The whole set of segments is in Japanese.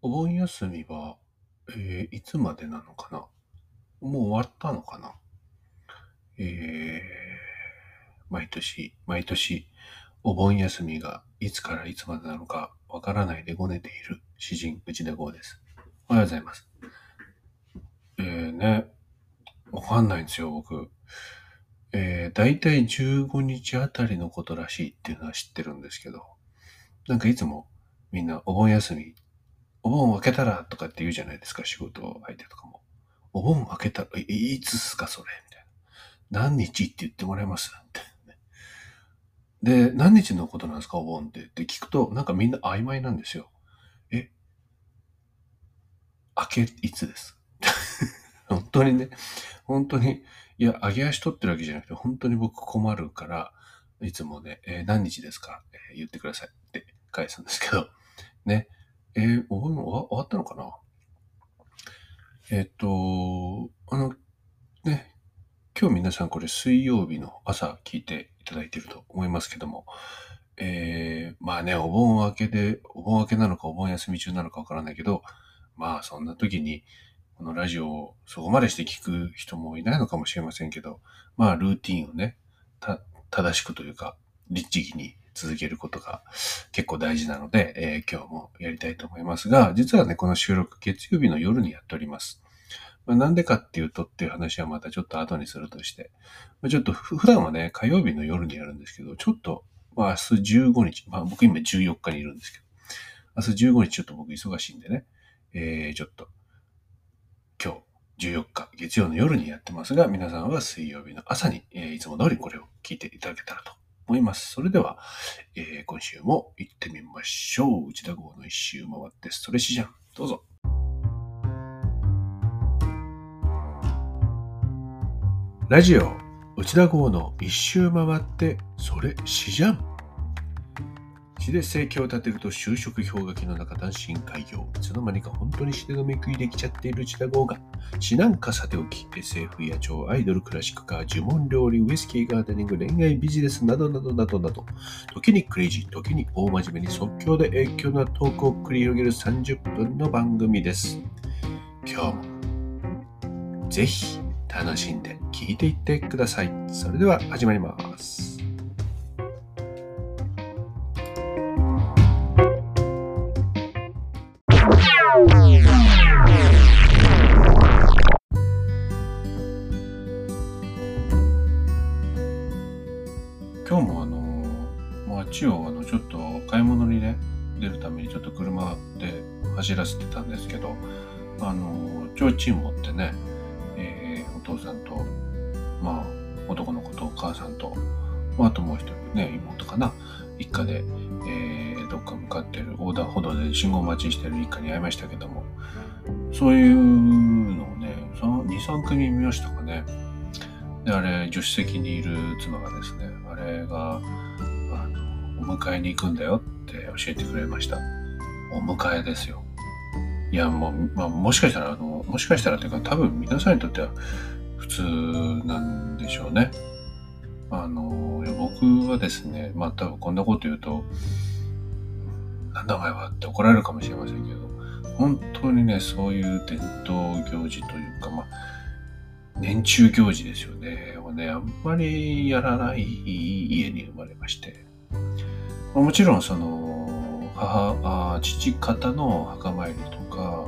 お盆休みは、えーいつまでなのかな？もう終わったのかな？えー毎年、毎年、お盆休みがいつからいつまでなのかわからないでごねている詩人内田剛です。おはようございます。えーね、わかんないんですよ、僕。えー、だいたい15日あたりのことらしいっていうのは知ってるんですけど、なんかいつもみんなお盆休み、お盆明けたらとかって言うじゃないですか、仕事相手とかも。お盆明けたら、いつっすか、それみたいな。何日って言ってもらえます？って、で、何日のことなんですか、お盆って。って聞くと、なんかみんな曖昧なんですよ。え明けいつです？本当にね、本当に、いや、上げ足取ってるわけじゃなくて、本当に僕困るから、いつもね、えー何日ですか、えー言ってくださいって返すんですけど、ね、えーお盆終わ終わったのかな？えっ、と、あの、ね、今日皆さんこれ水曜日の朝聞いていただいていると思いますけども、えー、まあね、お盆明けで、お盆明けなのかお盆休み中なのかわからないけど、まあそんな時に、このラジオをそこまでして聞く人もいないのかもしれませんけど、まあルーティンをね、た、正しくというか、律儀に続けることが結構大事なので、えー今日もやりたいと思いますが、実はね、この収録月曜日の夜にやっております。まあ、なんでかっていうとっていう話はまたちょっと後にするとして、まあ、ちょっと普段はね、火曜日の夜にやるんですけど、ちょっと、まあ明日15日、まあ僕今14日にいるんですけど、明日15日ちょっと僕忙しいんでね、えー、ちょっと、今日14日月曜の夜にやってますが、皆さんは水曜日の朝に、えーいつも通りこれを聞いていただけたらと思います。それでは、えー今週も行ってみましょう。内田号の一周回ってストレッシじゃん。どうぞ。ラジオ内田号の一周回ってそれしじゃん。詩で生計を立てると就職氷河期の中単身開業。いつの間にか本当に詩で飲み食いできちゃっている内田号が詩なんかさておき SF や超アイドルクラシックカー呪文料理ウイスキーガーデニング恋愛ビジネスなどなどなどなど時にクレイジー時に大真面目に即興で影響なトークを繰り広げる30分の番組です今日もぜひ楽しんで聞いていってくださいそれでは始まります今日もあの街をあのちょっと買い物にね出るためにちょっと車で走らせてたんですけどあの提灯持ってね、えーお父さんとまあ男の子とお母さんと、まあ、あともう一人ね妹かな一家で、えーどっか向かってる横断歩道で信号待ちしてる一家に会いましたけどもそういうのをね23組見ましたかねで、あれ、助手席にいる妻がですね、あれが、あの、お迎えに行くんだよって教えてくれました。お迎えですよ。いや、もう、まあ、もしかしたら、あの、もしかしたらというか、多分皆さんにとっては普通なんでしょうね。あの、僕はですね、まあ、多分こんなこと言うと、なんだお前はって怒られるかもしれませんけど、本当にね、そういう伝統行事というか、まあ、年中行事ですよね。をね、あんまりやらない家に生まれまして。まあもちろん、その、母、あ父方の墓参りとか、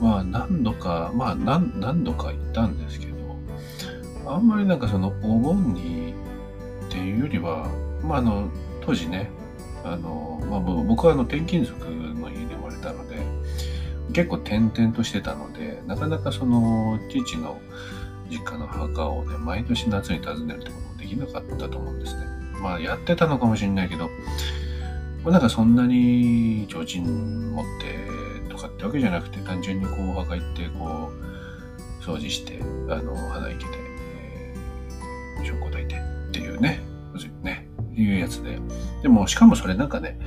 まあ何度か、まあ何何度か行ったんですけど、あんまりなんかそのお盆にっていうよりは、まああの、当時ね、あの、まあ僕はあの転勤族の家に生まれたので、結構転々としてたので、なかなかその父の実家の墓をね、毎年夏に訪ねるってこともできなかったと思うんですね。まあやってたのかもしれないけど、まあ、なんかそんなに提灯持ってとかってわけじゃなくて、単純にこうお墓行って、こう、掃除して、あの、花生けて、えー、証拠抱いてっていうね、ね、いうやつで。でも、しかもそれなんかね、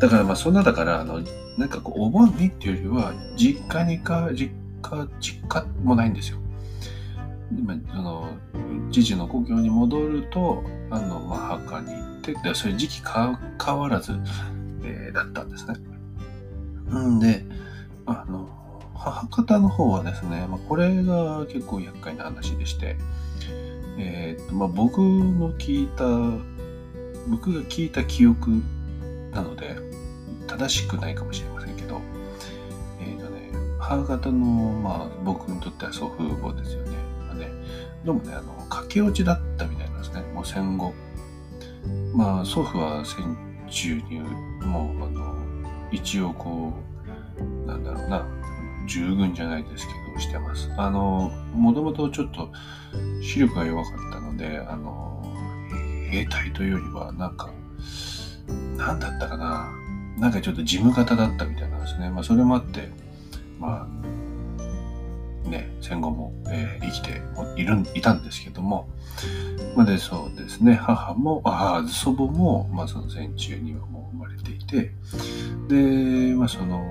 だからまあそんなだから、あの、なんかこう、お盆にっていうよりは、実家にか、実家、実家もないんですよ。まあその父の故郷に戻るとあの、まあ、墓に行ってでそういう時期か変わらず、えーだったんですね。んであの、母方の方はですね、まあ、これが結構厄介な話でして、えーとまあ、僕の聞いた、僕が聞いた記憶なので、正しくないかもしれませんけど、えっ、ー、とね、母方の、まあ、僕にとっては祖父母ですよね。まあ、ねどうもね、あの、駆け落ちだったみたいなんですね。もう戦後。まあ、祖父は戦中に、もう、あの、一応こう、なんだろうな、従軍じゃないですけど、してます。あの、もともとちょっと視力が弱かったので、あの、兵隊というよりは、なんか、なんだったかな。なんかちょっと事務方だったみたいなんですね。まあ、それもあって、まあ、ね、戦後も、えー、生きている、いたんですけども、まあ、で、そうですね、母も、あ祖母も、まあ、その戦中にはもう生まれていて、で、まあ、その、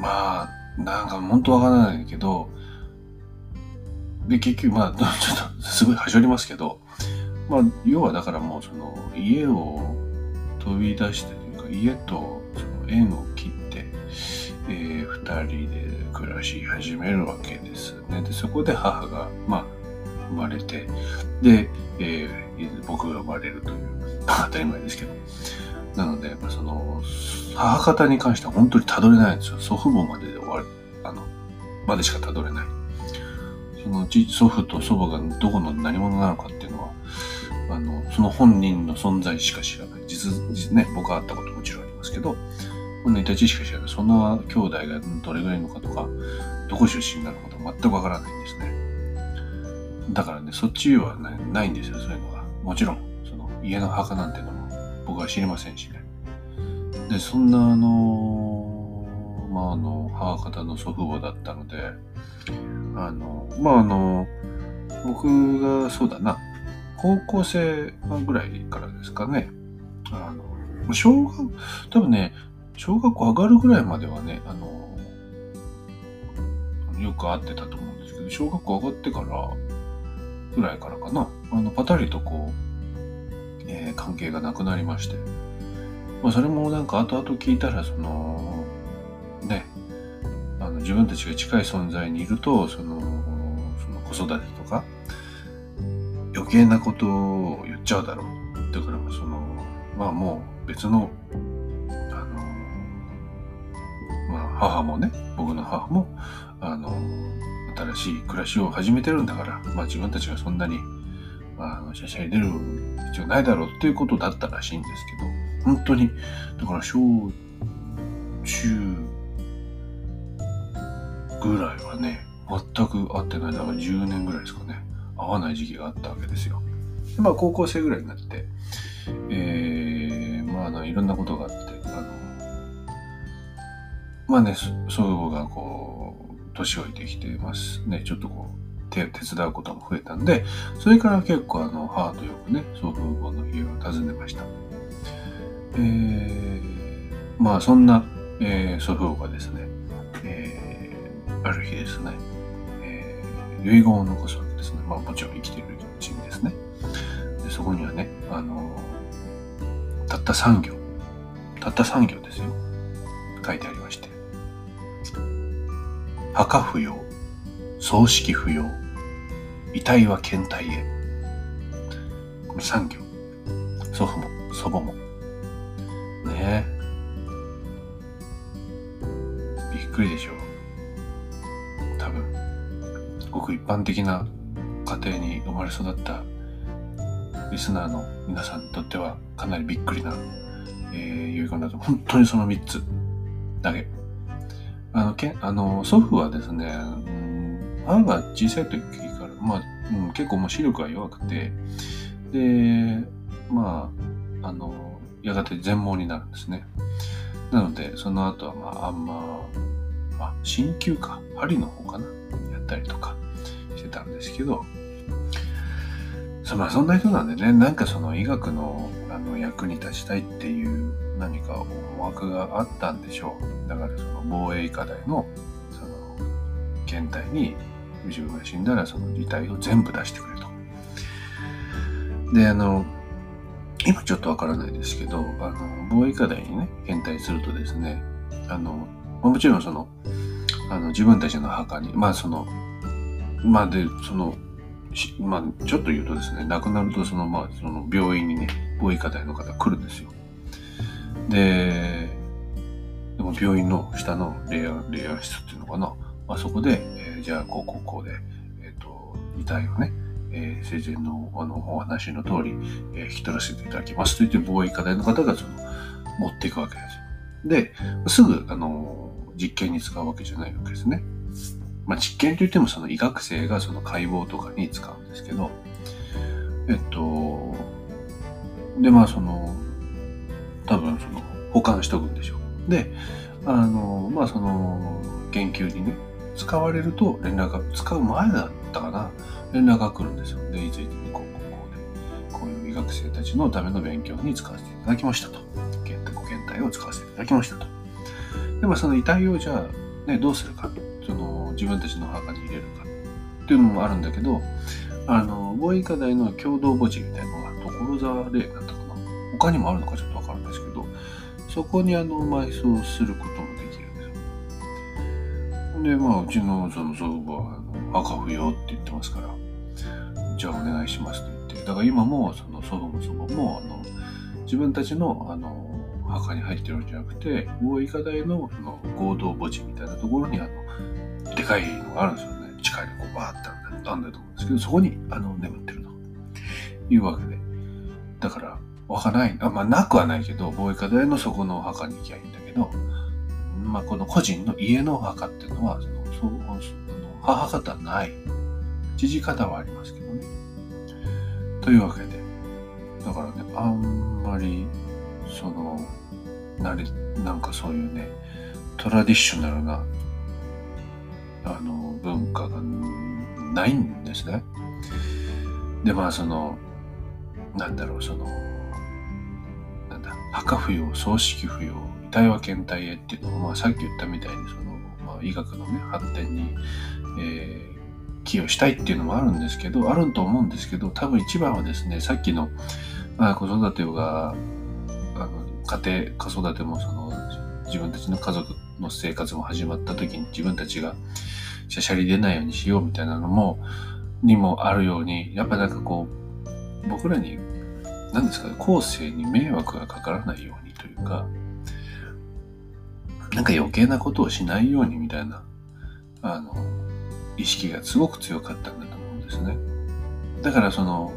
まあ、なんか本当わからないけど、で、結局、まあ、ちょっとすごいはしょりますけど、まあ、要はだからもうその家を飛び出してというか、家とその縁を切って、えー、二人で暮らし始めるわけですね。で、そこで母が、まあ、生まれて、で、えー、僕が生まれるという、当たり前ですけど。なので、その、母方に関しては本当にたどれないんですよ。祖父母までで終わる、あの、までしかたどれない。そのうち祖父と祖母がどこの何者なのかっていうのは、あの、その本人の存在しか知らない。実、実ね、僕は会ったこともちろんありますけど、本人たちしか知らない。その兄弟がどれぐらいのかとか、どこ出身なのかとか全くわからないんですね。だからね、そっちは、ね、ないんですよ、そういうのが。もちろん、その家の墓なんていうのも僕は知りませんしね。で、そんなあの、まああの、母方の祖父母だったので、あの、まああの、僕がそうだな、高校生ぐらいからですかね、あの、小学、多分ね、小学校上がるぐらいまではね、あの、よく会ってたと思うんですけど、小学校上がってからぐらいからかな、あの、パタリとこう、えー、関係がなくなりまして。まあ、それもなんか後々聞いたら、その、自分たちが近い存在にいると、その、その子育てとか、余計なことを言っちゃうだろう。だからその、まあもう別の、あの、まあ母もね、僕の母も、あの、新しい暮らしを始めてるんだから、まあ自分たちがそんなにまあの、シャシャに出る必要ないだろうっていうことだったらしいんですけど、本当に、だから小中ぐらいはね、全く会ってない、だから10年ぐらいですかね、会わない時期があったわけですよ。でまあ高校生ぐらいになって、えー、まああの、いろんなことがあって、あの、まあね、祖母がこう、年老いてきてますね、ちょっとこう、手手伝うことも増えたんで、それから結構あの、母とよくね、祖父母の家を訪ねました。えー、まあそんな、えー、祖父母がですね、ある日ですね、えー、遺言を残すわけですね。まあもちろん生きているうちにですね。でそこにはね、あのたった3行、たった3行ですよ。書いてありまして。墓不要。葬式不要。遺体は検体へ。この産業。祖父も祖母も。ねえ。びっくりでしょう。般的な家庭に生まれ育ったリスナーの皆さんにとってはかなりびっくりな、えー、遺言だと、本当にその3つだけ。あの、けあの祖父はですね、母が小さい時から、まあ、うん、結構もう視力が弱くて、で、まあ、あの、やがて全盲になるんですね。なので、その後は、まあ、あんま、まあ、鍼灸か、針の方かな、やったりとかてたんですけど、そまあ、そんな人なんでね、なんかその医学のあの役に立ちたいっていう何か思惑があったんでしょう。だからその防衛医科大のその検体に自分が死んだらその遺体を全部出してくれと。で、あの、今ちょっとわからないですけど、あの、防衛課題にね、検体するとですね、あの、もちろんその、あの、自分たちの墓に、まあその、まあで、その、まあ、ちょっと言うとですね、亡くなると、その、まあ、その病院にね、防衛課題の方来るんですよ。で、でも病院の下のレイヤー、レイヤー室っていうのかな。まあ、そこで、えー、じゃあ、こう、こう、こうで、えっ、ー、と、遺体をね、えー、生前のあのお話の通り、えー、引き取らせていただきますと言って、防衛課題の方がその持っていくわけですよ。で、すぐ、あの、実験に使うわけじゃないわけですね。まあ、実験といってもその医学生がその解剖とかに使うんですけど、えっと、で、まあその、多分その保管しとくんでしょう。で、あの、まあその研究にね、使われると連絡が、使う前だったかな、連絡が来るんですよ。で、いついつにこう、こう、こうで、こういう医学生たちのための勉強に使わせていただきましたと。ご検体を使わせていただきましたと。で、まあその遺体をじゃあ、ね、どうするか。その自分たちの墓に入れるかっていうのもあるんだけど、あの、防衛課題の共同墓地みたいなのが所沢でだったかな。他にもあるのかちょっとわかるんですけど、そこにあの、埋葬することもできるんですよ。で、まあ、うちのその祖父母は、あの、墓不要って言ってますから、じゃあお願いしますって言って、だから今もその祖父も祖母も、あの、自分たちの、あの、墓に入ってるんじゃなくて、大医科大のその合同墓地みたいなところに、あの、でかいのがあるんですよね。地下にこうバーってあんだと思うんですけど、そこに、あの、眠ってるというわけで。だから、わかない、あまあ、なくはないけど、防衛課大のそこのお墓に行きゃいいんだけど、まあ、この個人の家のお墓っていうのは、その、そう、あの母方ない。父方はありますけどね。というわけで、だからね、あんまり、その、なれ、なんかそういうね、トラディショナルな、あの、文化がないんですね。で、まあ、その、なんだろう、その、なんだ、墓不要、葬式不要、遺体は検体へっていうのも、まあ、さっき言ったみたいに、その、まあ、医学のね、発展に、えー、寄与したいっていうのもあるんですけど、あると思うんですけど、多分一番はですね、さっきの、まあ、子育てが、あの、家庭、子育てもその、自分たちの家族の生活も始まった時に自分たちがしゃしゃり出ないようにしようみたいなのも、にもあるように、やっぱなんかこう、僕らに、何ですかね、後世に迷惑がかからないようにというか、なんか余計なことをしないようにみたいな、あの、意識がすごく強かったんだと思うんですね。だからその、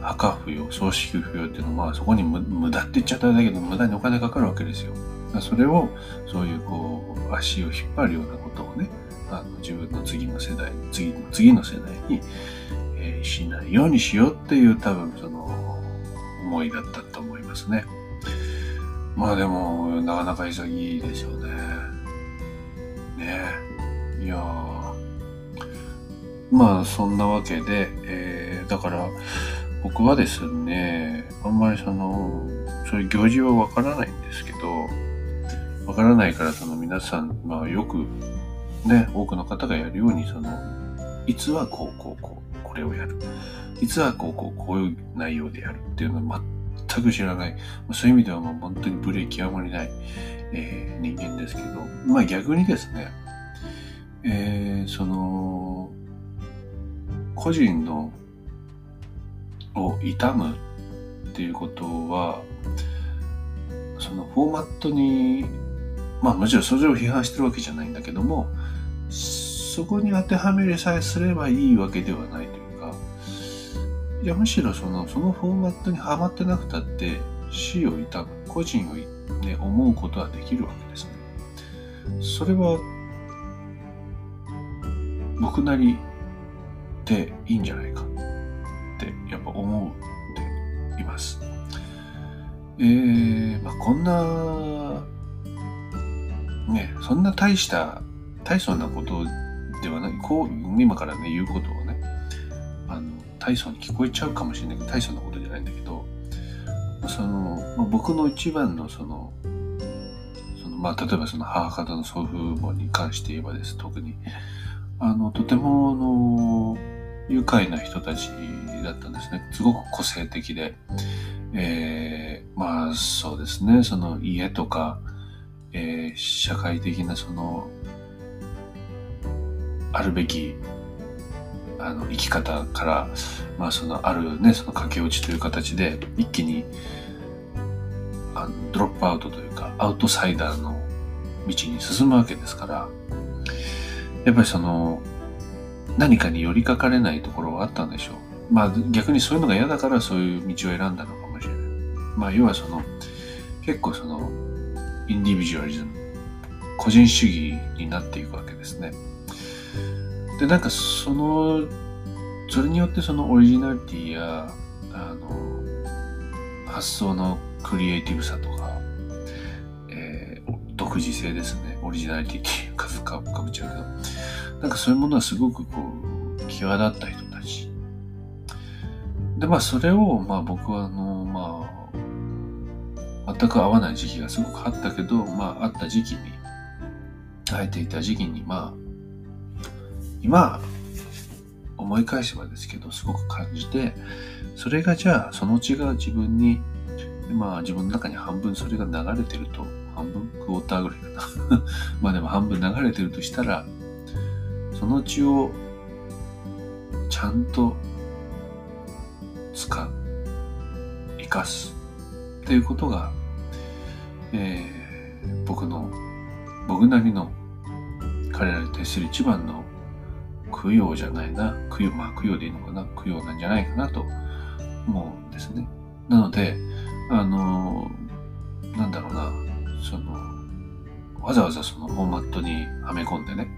墓不要、葬式不要っていうのは、そこに無駄って言っちゃったんだけど、無駄にお金かかるわけですよ。それを、そういうこう、足を引っ張るようなことをね、あの自分の次の世代、次の次の世代に、えー、しないようにしようっていう多分その思いだったと思いますね。まあでも、なかなか潔いですよね。ねいやまあそんなわけで、えー、だから僕はですね、あんまりその、そういう行事はわからないんですけど、わからないからその皆さん、まあよくね、多くの方がやるように、その、いつはこうこうこう、これをやる。いつはこうこうこういう内容でやるっていうのは全く知らない。そういう意味ではもう本当にブレーキ極まりない、えー、人間ですけど、まあ逆にですね、えー、その、個人のを痛むっていうことは、そのフォーマットにまあもちろんそれを批判してるわけじゃないんだけども、そこに当てはめりさえすればいいわけではないというか、いやむしろそのそのフォーマットにはまってなくたって死を悼む、個人を、ね、思うことはできるわけですね。それは僕なりでいいんじゃないかってやっぱ思っています。えー、まあ、こんなね、そんな大した、大層なことではない、こう、今からね、言うことをね、あの、大層に聞こえちゃうかもしれない。けど、大層なことじゃないんだけど、その、まあ、僕の一番のその、その、まあ、例えばその母方の祖父母に関して言えばです、特に、あの、とても、あの、愉快な人たちだったんですね。すごく個性的で、えー、まあ、そうですね、その家とか、えー、社会的なその、あるべき、あの、生き方から、まあその、あるね、その駆け落ちという形で、一気に、あのドロップアウトというか、アウトサイダーの道に進むわけですから、やっぱりその、何かに寄りかかれないところはあったんでしょう。まあ逆にそういうのが嫌だからそういう道を選んだのかもしれない。まあ要はその、結構その、インディビジュアリズム、個人主義になっていくわけですね。で、なんかその、それによってそのオリジナリティや、あの、発想のクリエイティブさとか、えー、独自性ですね。オリジナリティっていうかかぶっちゃうけど、なんかそういうものはすごくこう、際立った人たち。で、まあそれを、まあ僕はあの、まあ、全く合わない時期がすごくあったけど、まああった時期に、会えていた時期に、まあ、今、思い返せばですけど、すごく感じて、それがじゃあ、そのうちが自分に、まあ自分の中に半分それが流れてると半分クォーターぐらいかな。まあでも半分流れてるとしたら、その血をちゃんと使う、生かすっていうことが、えー、僕の、僕なりの彼らに対する一番の供養じゃないな、供養、まあ供養でいいのかな、供養なんじゃないかなと思うんですね。なので、あの、なんだろうな、その、わざわざそのフォーマットにはめ込んでね。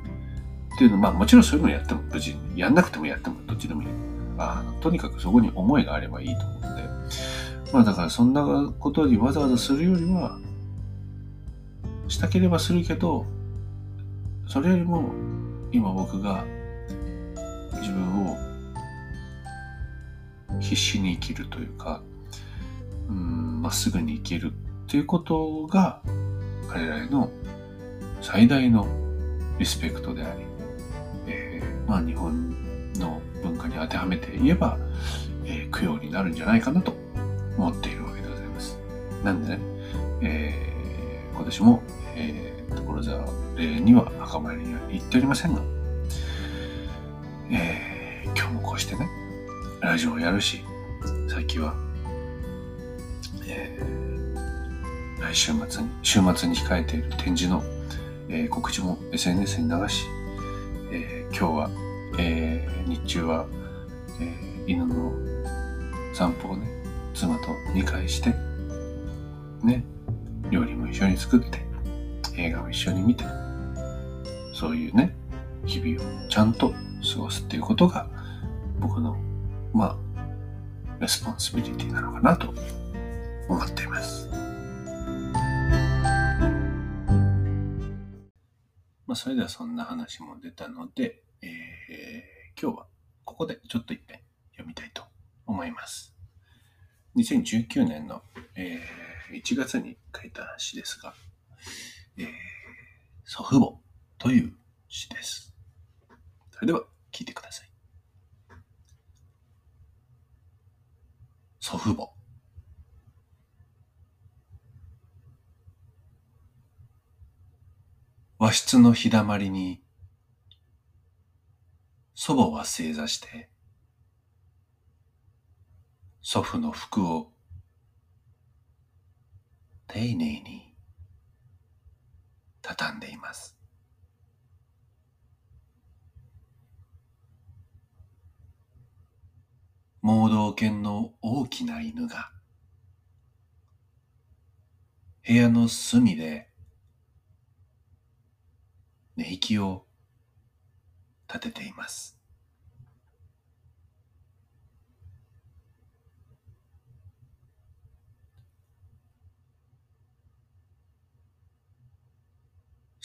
っていうのまあもちろんそういうのやっても無事に、やんなくてもやってもどっちでもいい。あとにかくそこに思いがあればいいと思うんで。まあだからそんなことにわざわざするよりは、したければするけど、それよりも今僕が自分を必死に生きるというか、うん、まっすぐに生きるっていうことが彼らへの最大のリスペクトであり、えー、まあ日本の文化に当てはめて言えば、えー、供養になるんじゃないかなと思っているわけでございます。なんでね、えー、今年も、えー、所沢霊には墓参りには行っておりませんが、えー、今日もこうしてね、ラジオをやるし、最近は、えー来週末に、週末に控えている展示の、えー、告知も SNS に流し、えー、今日は、えー、日中は、え犬の散歩をね、妻と2回して、ね、料理も一緒に作って、映画を一緒に見て、そういうね、日々をちゃんと過ごすっていうことが、僕の、まあ、 responsibility なのかなと思っています。まあ、それではそんな話も出たので、えー、今日はここでちょっと一編読みたいと思います。2019年の、えー、1月に書いた詩ですが、えー、祖父母という詩です。それでは聞いてください。祖父母。和室の日だまりに、祖母は正座して、祖父の服を丁寧に畳んでいます。盲導犬の大きな犬が部屋の隅で寝息を立てています。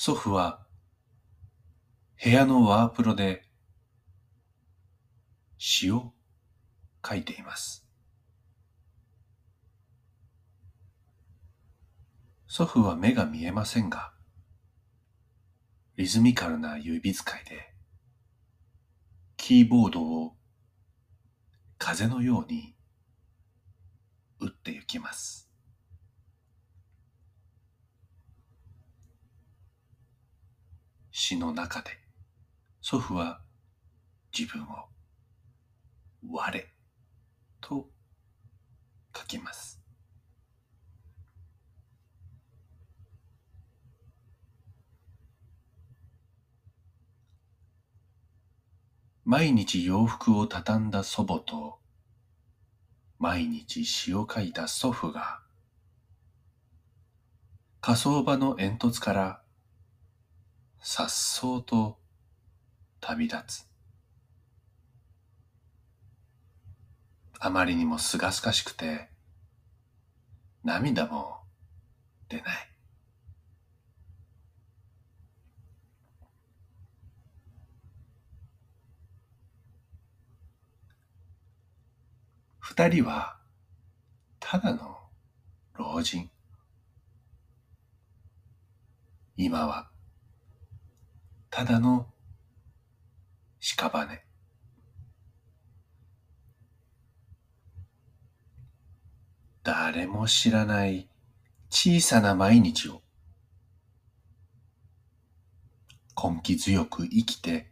祖父は部屋のワープロで詩を書いています。祖父は目が見えませんが、リズミカルな指使いで、キーボードを風のように打ってゆきます。詩の中で祖父は自分を我と書きます。毎日洋服を畳んだ祖母と毎日詩を書いた祖父が火葬場の煙突からさっそうと旅立つ。あまりにもすがすかしくて、涙も出ない。二人はただの老人。今はただの屍。誰も知らない小さな毎日を根気強く生きて、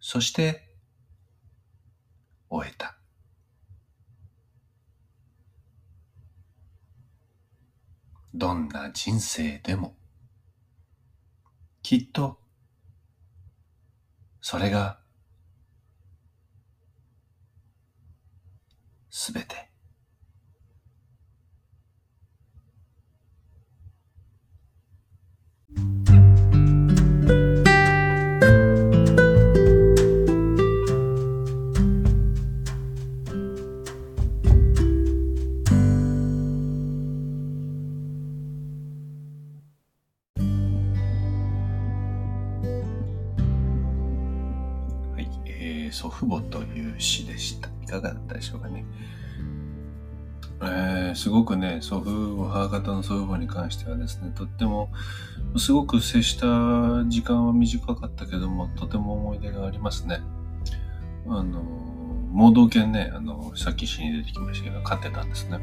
そして終えた。どんな人生でも、きっとそれが、すべて。祖でしょうかね。えー、すごくね、祖父母、母方の祖父母に関してはですね、とっても、すごく接した時間は短かったけども、とても思い出がありますね。あの、盲導犬ね、あの、さっき詩に出てきましたけど、飼ってたんですね。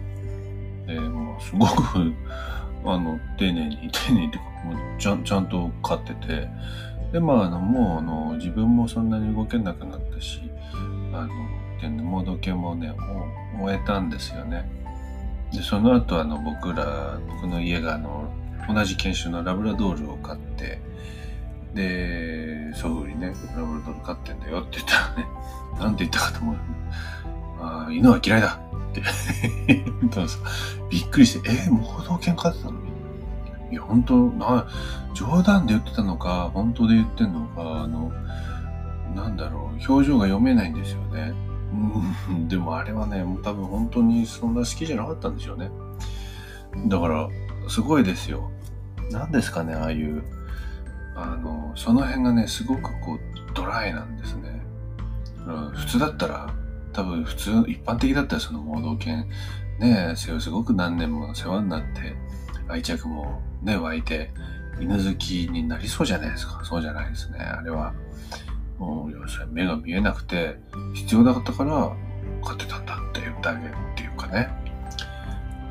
で、もうすごくあの、丁寧に、丁寧にってもうちゃん、ちゃんと飼ってて、で、まあ、あの、もう、あの、自分もそんなに動けなくなったし、あの、で、盲導犬もね、もう終えたんですよね。で、その後、あの、僕ら、僕の家が、あの、同じ犬種のラブラドールを飼って、で、祖父にね、ラブラドール飼ってんだよって言ったらね、なんて言ったかと思う。あ犬は嫌いだってびっくりして、えー、盲導犬飼ってたの？いや、本当な、冗談で言ってたのか、本当で言ってんのか、あの、なんだろう、表情が読めないんですよね。うん、でもあれはね、もう多分本当にそんな好きじゃなかったんでしょうね。だから、すごいですよ。何ですかね、ああいう、あの、その辺がね、すごくこう、ドライなんですね。普通だったら、多分普通、一般的だったらその盲導犬、ね、すごく何年も世話になって、愛着もね、湧いて、犬好きになりそうじゃないですか。そうじゃないですね。あれは、もう、要するに目が見えなくて、必要だったから、飼ってたんだって言ってあげるっていうかね。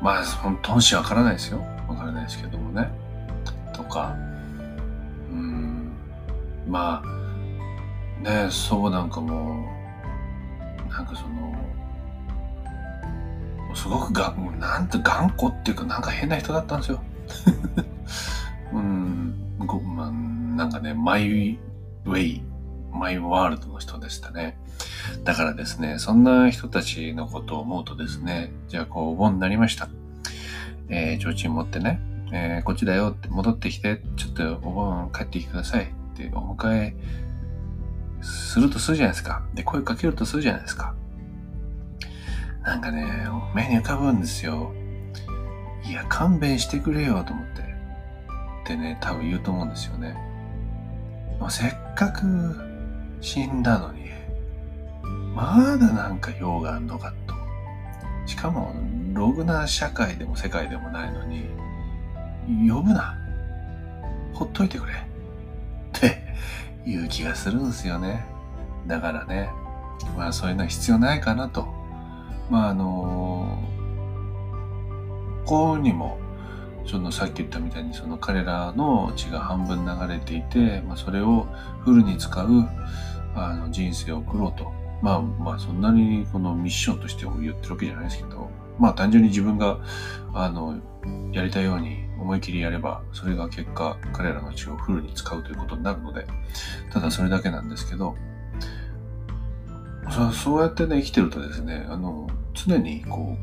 まあ、本当にわからないですよ。わからないですけどもね。とか、うん、まあ、ね、祖母なんかも、なんかその、すごくが、なんて頑固っていうか、なんか変な人だったんですよ。うん、ご、まあ、なんかね、マイウェイ、マイワールドの人でしたね。だからですね、そんな人たちのことを思うとですね、じゃあこう、お盆になりました。えー、提灯持ってね、えー、こっちだよって戻ってきて、ちょっとお盆帰ってきてくださいってお迎えするとするじゃないですか。で、声かけるとするじゃないですか。なんかね、目に浮かぶんですよ。いや、勘弁してくれよと思って。ってね、多分言うと思うんですよね。せっかく死んだのに、まだなんか用があんのかと。しかも、ログな社会でも世界でもないのに、呼ぶな。ほっといてくれ。っていう気がするんですよね。だからね、まあそういうのは必要ないかなと。まああの幸運にもそのさっき言ったみたいにその彼らの血が半分流れていて、まあ、それをフルに使うあの人生を送ろうと。まあまあそんなにこのミッションとして言ってるわけじゃないですけど、まあ単純に自分があのやりたいように思い切りやれば、それが結果彼らの血をフルに使うということになるので、ただそれだけなんですけど、そうやってね、生きてるとですね、あの、常にこ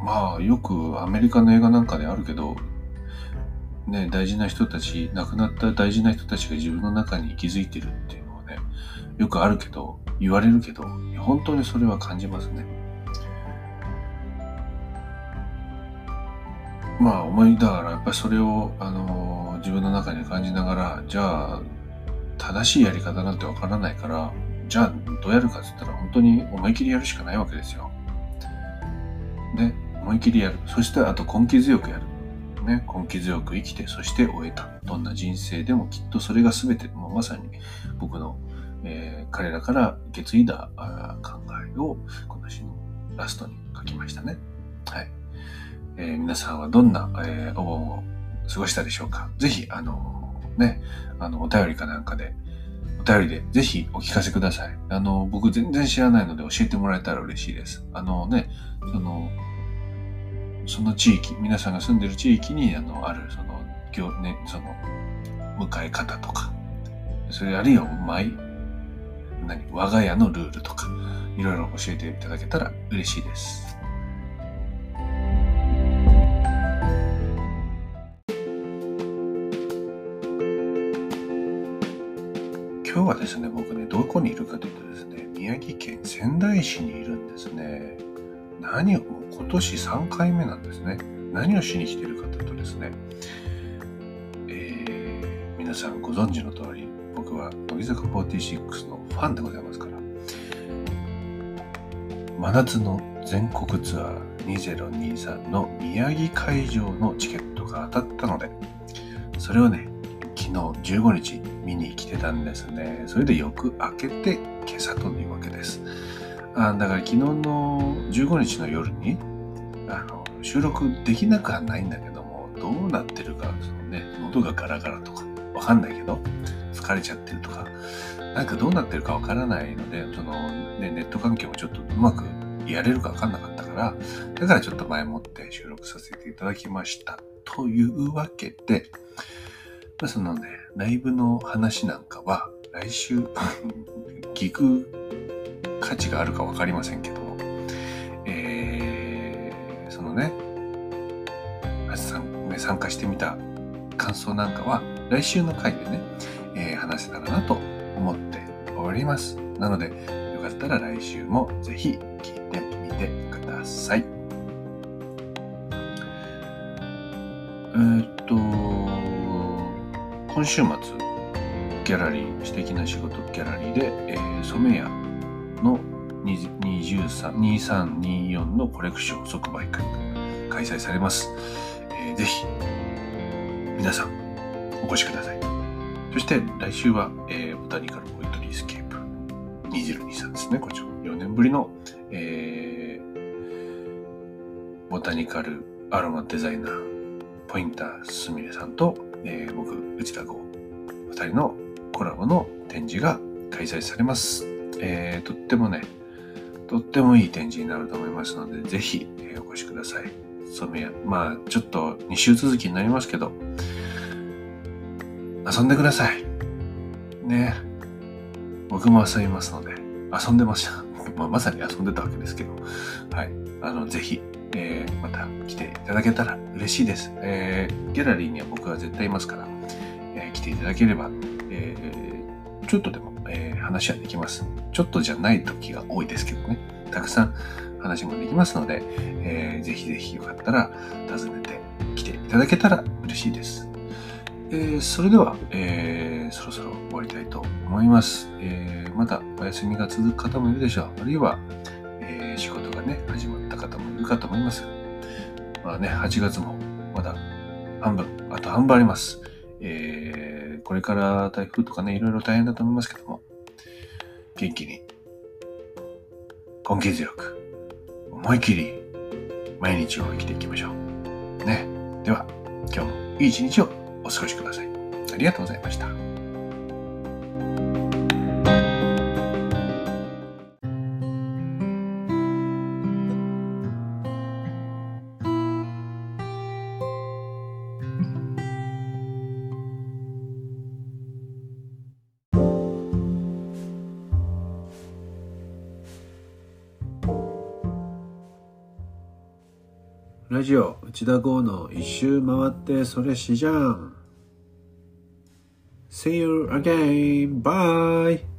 う、まあよくアメリカの映画なんかであるけど、ね、大事な人たち、亡くなった大事な人たちが自分の中に息づいてるって、よくあるけど、言われるけど、本当にそれは感じますね。まあ思いだからやっぱりそれを、あの自分の中に感じながら、じゃあ、正しいやり方なんてわからないから、じゃあどうやるかって言ったら本当に思い切りやるしかないわけですよ。で、思い切りやる。そしてあと根気強くやる。ね、根気強く生きて、そして終えた。どんな人生でもきっとそれが全て、もうまさに僕の、えー、彼らから受け継いだ考えをこの詩のラストに書きましたね。はい。えー、皆さんはどんな、えー、お盆を過ごしたでしょうかぜひ、あのね、あの、お便りかなんかで、お便りでぜひお聞かせください。あの、僕全然知らないので教えてもらえたら嬉しいです。あのね、その、その地域、皆さんが住んでる地域に、あの、ある、その、行、ね、その、迎え方とか、それあるいは、毎、何、我が家のルールとか、いろいろ教えていただけたら嬉しいです。今日はですね、僕ね、どこにいるかというとですね、宮城県仙台市にいるんですね。何を、もう今年3回目なんですね。何をしに来ているかというとですね、えー、皆さんご存知の通り、僕は乃木坂46のファンでございますから、真夏の全国ツアー2023の宮城会場のチケットが当たったので、それをね、昨日15日見に来てたんですね。それでよく開けて今朝というわけです。あだから昨日の15日の夜にあの収録できなくはないんだけども、どうなってるか、そのね、喉がガラガラとか、わかんないけど、疲れちゃってるとか、なんかどうなってるかわからないので、その、ね、ネット環境もちょっとうまくやれるかわかんなかったから、だからちょっと前もって収録させていただきました。というわけで、まあ、そのね、ライブの話なんかは、来週 聞く価値があるかわかりませんけども、えー、そのね、参加してみた感想なんかは、来週の回でね、えー、話せたらなと思っております。なので、よかったら来週もぜひ聞いてみてください。え、っと、今週末、ギャラリー、素敵な仕事ギャラリーで、えー、染屋の2324のコレクション即売会が開催されます。えー、ぜひ、皆さん、お越しください。そして来週は、えー、ボタニカルポイトリースケープ2023ですね。こちら4年ぶりの、えー、ボタニカルアロマデザイナー、ポインターすみれさんと、えー、僕、内田剛、二人のコラボの展示が開催されます。えー、とってもね、とってもいい展示になると思いますので、ぜひ、えー、お越しください。染谷、まあ、ちょっと2週続きになりますけど、遊んでください。ね。僕も遊びますので、遊んでました。まあ、まさに遊んでたわけですけど、はい。あの、ぜひ、えー、また来ていただけたら嬉しいです。えー、ギャラリーには僕は絶対いますから、えー、来ていただければ、えー、ちょっとでも、えー、話はできます。ちょっとじゃない時が多いですけどね、たくさん話もできますので、えー、ぜひぜひよかったら訪ねて来ていただけたら嬉しいです。えー、それでは、えー、そろそろ終わりたいと思います。えー、またお休みが続く方もいるでしょう。あるいは、え、仕事がね、始まった方もいるかと思います。まあね、8月もまだ半分、あと半分あります。え、これから台風とかね、いろいろ大変だと思いますけども、元気に、根気強く、思い切り、毎日を生きていきましょう。ね。では、今日もいい一日を過ごしください。ありがとうございました。ラジオ内田剛の一周回ってそれしじゃん See you again. Bye.